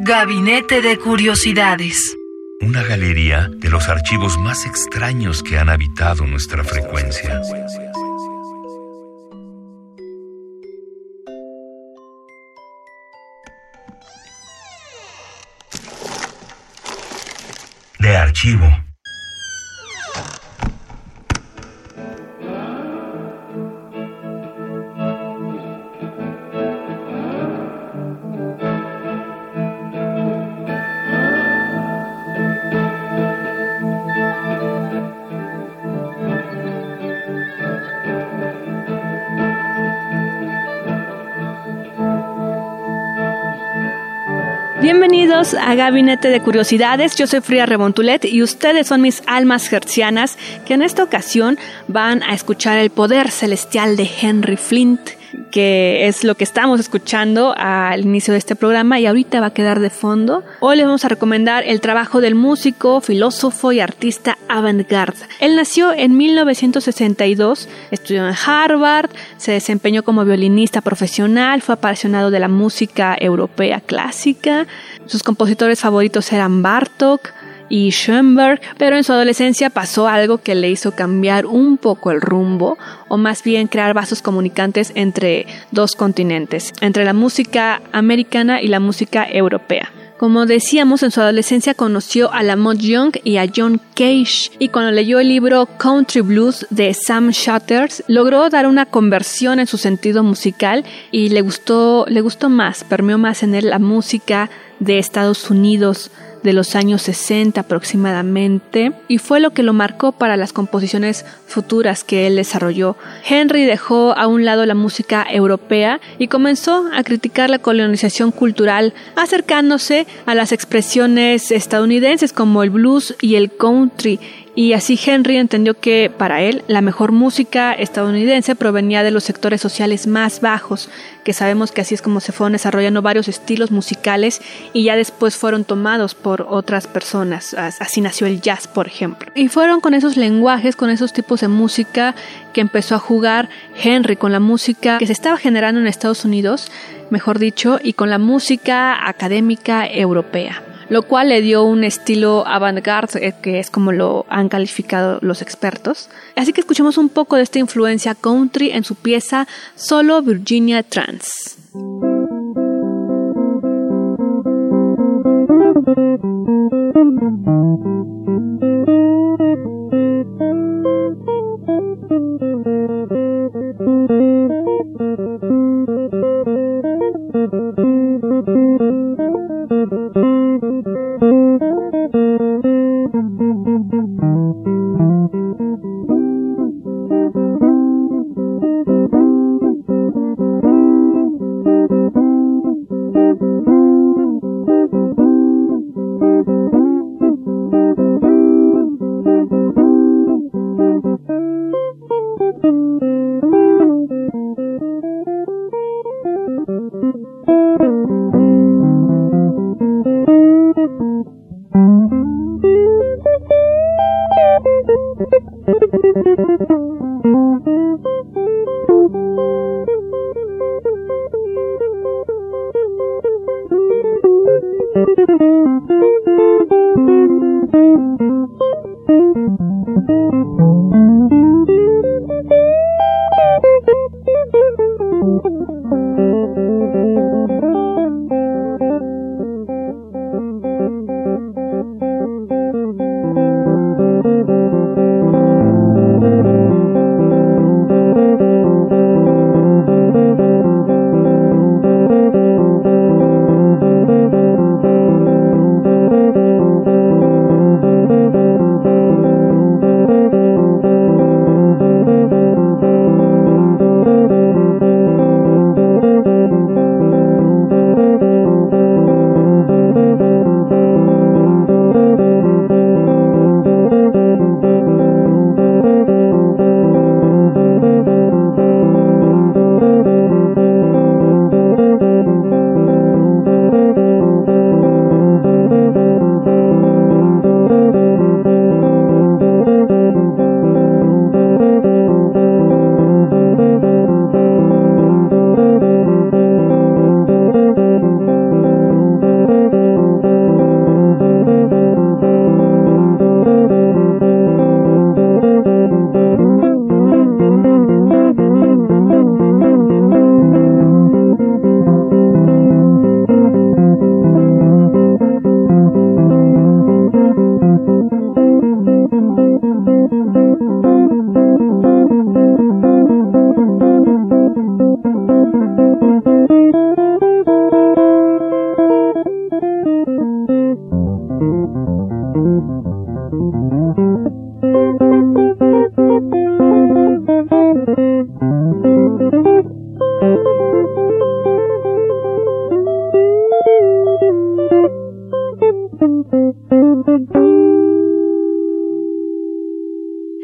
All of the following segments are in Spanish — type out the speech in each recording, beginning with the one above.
Gabinete de Curiosidades. Una galería de los archivos más extraños que han habitado nuestra frecuencia. De archivo. A Gabinete de Curiosidades. Yo soy Fría Rebontulet y ustedes son mis almas gercianas que en esta ocasión van a escuchar el poder celestial de Henry Flint, que es lo que estamos escuchando al inicio de este programa y ahorita va a quedar de fondo. Hoy les vamos a recomendar el trabajo del músico, filósofo y artista avant-garde. Él nació en 1962, estudió en Harvard, se desempeñó como violinista profesional, fue apasionado de la música europea clásica. Sus compositores favoritos eran Bartok, y Schoenberg, pero en su adolescencia pasó algo que le hizo cambiar un poco el rumbo, o más bien crear vasos comunicantes entre dos continentes, entre la música americana y la música europea. Como decíamos, en su adolescencia conoció a Lamont Young y a John Cage, y cuando leyó el libro Country Blues de Sam Shutters, logró dar una conversión en su sentido musical y le gustó, le gustó más, permeó más en él la música de Estados Unidos, de los años 60 aproximadamente y fue lo que lo marcó para las composiciones futuras que él desarrolló. Henry dejó a un lado la música europea y comenzó a criticar la colonización cultural acercándose a las expresiones estadounidenses como el blues y el country y así Henry entendió que para él la mejor música estadounidense provenía de los sectores sociales más bajos, que sabemos que así es como se fueron desarrollando varios estilos musicales y ya después fueron tomados por otras personas. Así nació el jazz, por ejemplo. Y fueron con esos lenguajes, con esos tipos de música que empezó a jugar Henry con la música que se estaba generando en Estados Unidos, mejor dicho, y con la música académica europea lo cual le dio un estilo avant-garde, eh, que es como lo han calificado los expertos. Así que escuchemos un poco de esta influencia country en su pieza Solo Virginia Trans.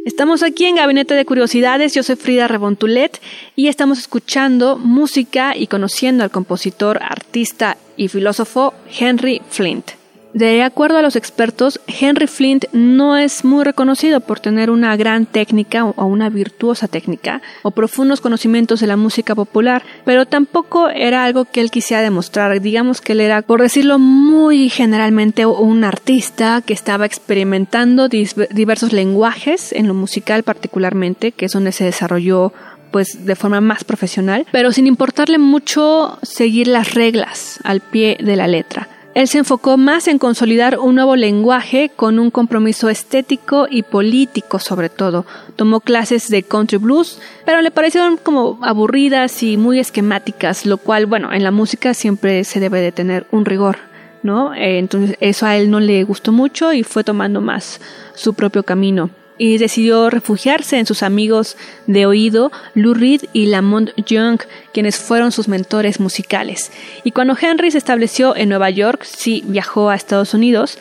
Estamos aquí en Gabinete de Curiosidades, yo soy Frida Rebontulet y estamos escuchando música y conociendo al compositor, artista y filósofo Henry Flint. De acuerdo a los expertos, Henry Flint no es muy reconocido por tener una gran técnica o una virtuosa técnica o profundos conocimientos de la música popular, pero tampoco era algo que él quisiera demostrar. Digamos que él era, por decirlo muy generalmente, un artista que estaba experimentando diversos lenguajes en lo musical particularmente, que es donde se desarrolló pues de forma más profesional, pero sin importarle mucho seguir las reglas al pie de la letra. Él se enfocó más en consolidar un nuevo lenguaje con un compromiso estético y político sobre todo. Tomó clases de country blues, pero le parecieron como aburridas y muy esquemáticas, lo cual, bueno, en la música siempre se debe de tener un rigor, ¿no? Eh, entonces eso a él no le gustó mucho y fue tomando más su propio camino y decidió refugiarse en sus amigos de oído Lou Reed y Lamont Young, quienes fueron sus mentores musicales. Y cuando Henry se estableció en Nueva York, sí viajó a Estados Unidos,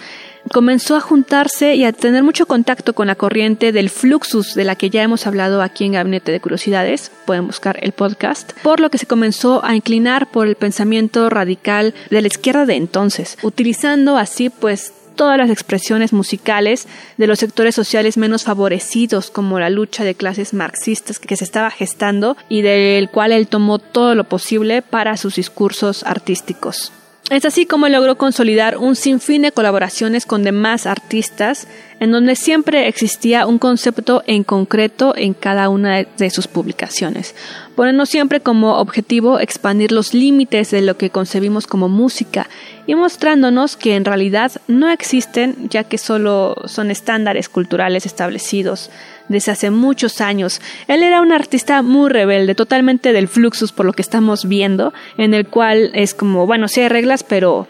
comenzó a juntarse y a tener mucho contacto con la corriente del fluxus de la que ya hemos hablado aquí en Gabinete de Curiosidades, pueden buscar el podcast, por lo que se comenzó a inclinar por el pensamiento radical de la izquierda de entonces, utilizando así pues todas las expresiones musicales de los sectores sociales menos favorecidos, como la lucha de clases marxistas que se estaba gestando y del cual él tomó todo lo posible para sus discursos artísticos. Es así como logró consolidar un sinfín de colaboraciones con demás artistas, en donde siempre existía un concepto en concreto en cada una de sus publicaciones, poniendo siempre como objetivo expandir los límites de lo que concebimos como música y mostrándonos que en realidad no existen ya que solo son estándares culturales establecidos desde hace muchos años. Él era un artista muy rebelde, totalmente del fluxus por lo que estamos viendo, en el cual es como, bueno, sí hay reglas, pero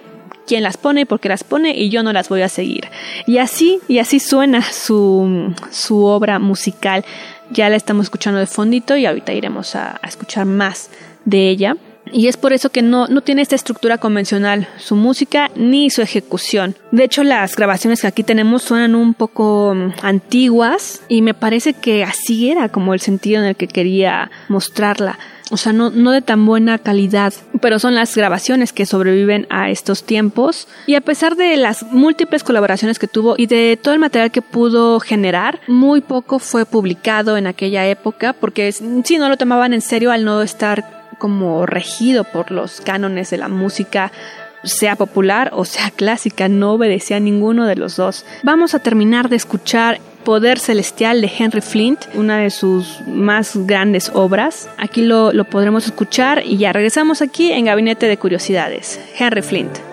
quién las pone, por qué las pone y yo no las voy a seguir. Y así, y así suena su, su obra musical. Ya la estamos escuchando de fondito y ahorita iremos a, a escuchar más de ella. Y es por eso que no, no tiene esta estructura convencional, su música ni su ejecución. De hecho, las grabaciones que aquí tenemos suenan un poco mm, antiguas y me parece que así era como el sentido en el que quería mostrarla. O sea, no, no de tan buena calidad, pero son las grabaciones que sobreviven a estos tiempos. Y a pesar de las múltiples colaboraciones que tuvo y de todo el material que pudo generar, muy poco fue publicado en aquella época porque sí no lo tomaban en serio al no estar como regido por los cánones de la música sea popular o sea clásica, no obedecía a ninguno de los dos. Vamos a terminar de escuchar Poder Celestial de Henry Flint, una de sus más grandes obras. Aquí lo, lo podremos escuchar y ya regresamos aquí en Gabinete de Curiosidades. Henry Flint.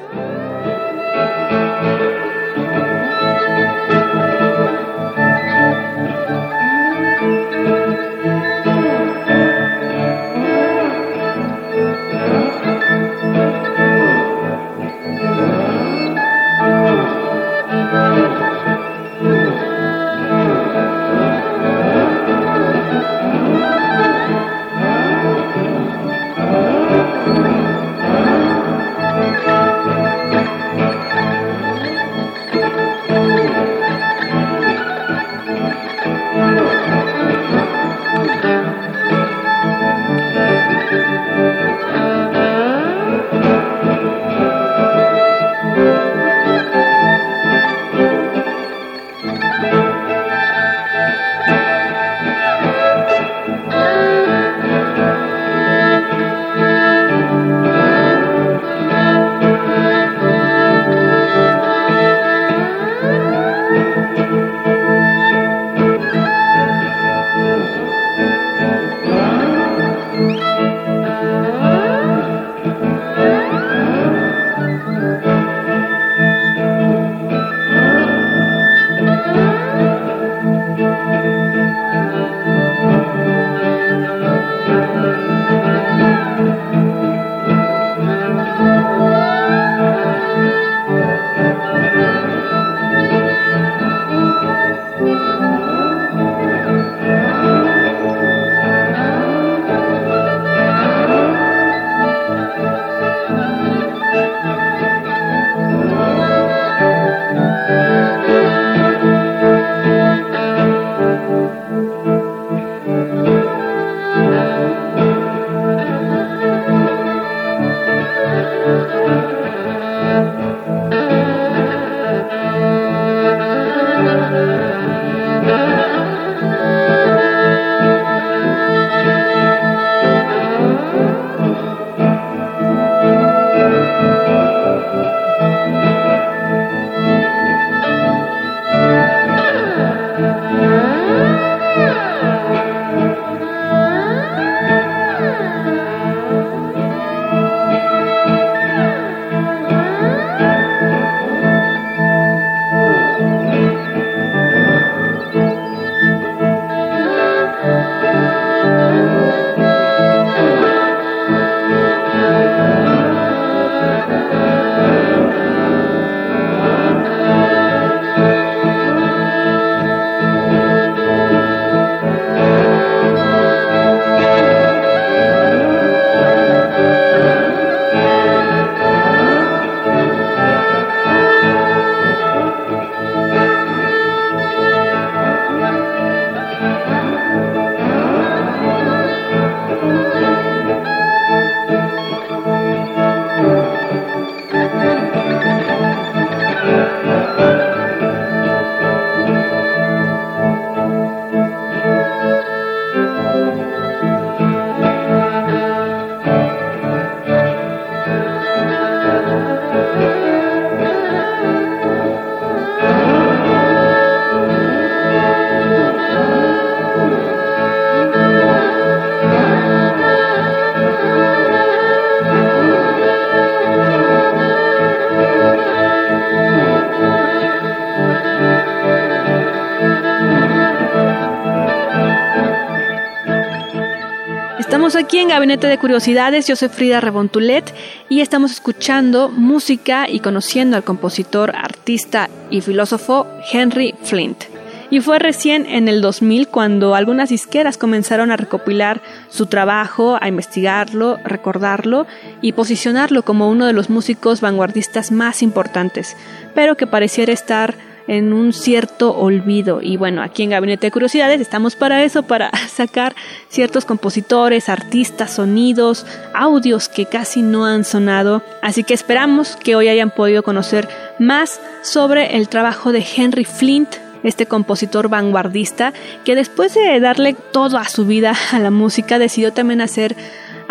Aquí en Gabinete de Curiosidades, yo soy Frida Rebontulet y estamos escuchando música y conociendo al compositor, artista y filósofo Henry Flint. Y fue recién en el 2000 cuando algunas disqueras comenzaron a recopilar su trabajo, a investigarlo, recordarlo y posicionarlo como uno de los músicos vanguardistas más importantes, pero que pareciera estar en un cierto olvido. Y bueno, aquí en Gabinete de Curiosidades estamos para eso, para sacar ciertos compositores, artistas, sonidos, audios que casi no han sonado. Así que esperamos que hoy hayan podido conocer más sobre el trabajo de Henry Flint, este compositor vanguardista que después de darle toda su vida a la música decidió también hacer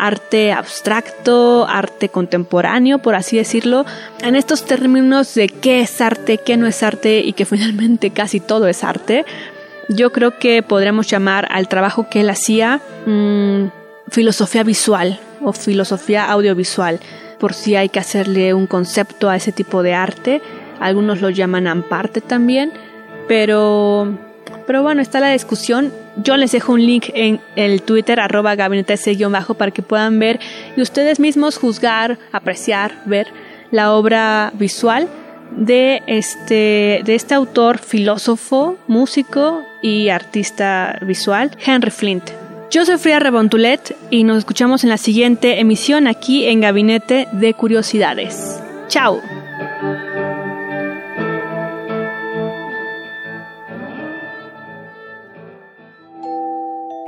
arte abstracto, arte contemporáneo, por así decirlo, en estos términos de qué es arte, qué no es arte y que finalmente casi todo es arte, yo creo que podríamos llamar al trabajo que él hacía mm, filosofía visual o filosofía audiovisual, por si hay que hacerle un concepto a ese tipo de arte. Algunos lo llaman amparte también, pero pero bueno, está la discusión. Yo les dejo un link en el Twitter, arroba gabinete bajo para que puedan ver y ustedes mismos juzgar, apreciar, ver la obra visual de este, de este autor, filósofo, músico y artista visual, Henry Flint. Yo soy Fría Rebontulet y nos escuchamos en la siguiente emisión aquí en Gabinete de Curiosidades. ¡Chao!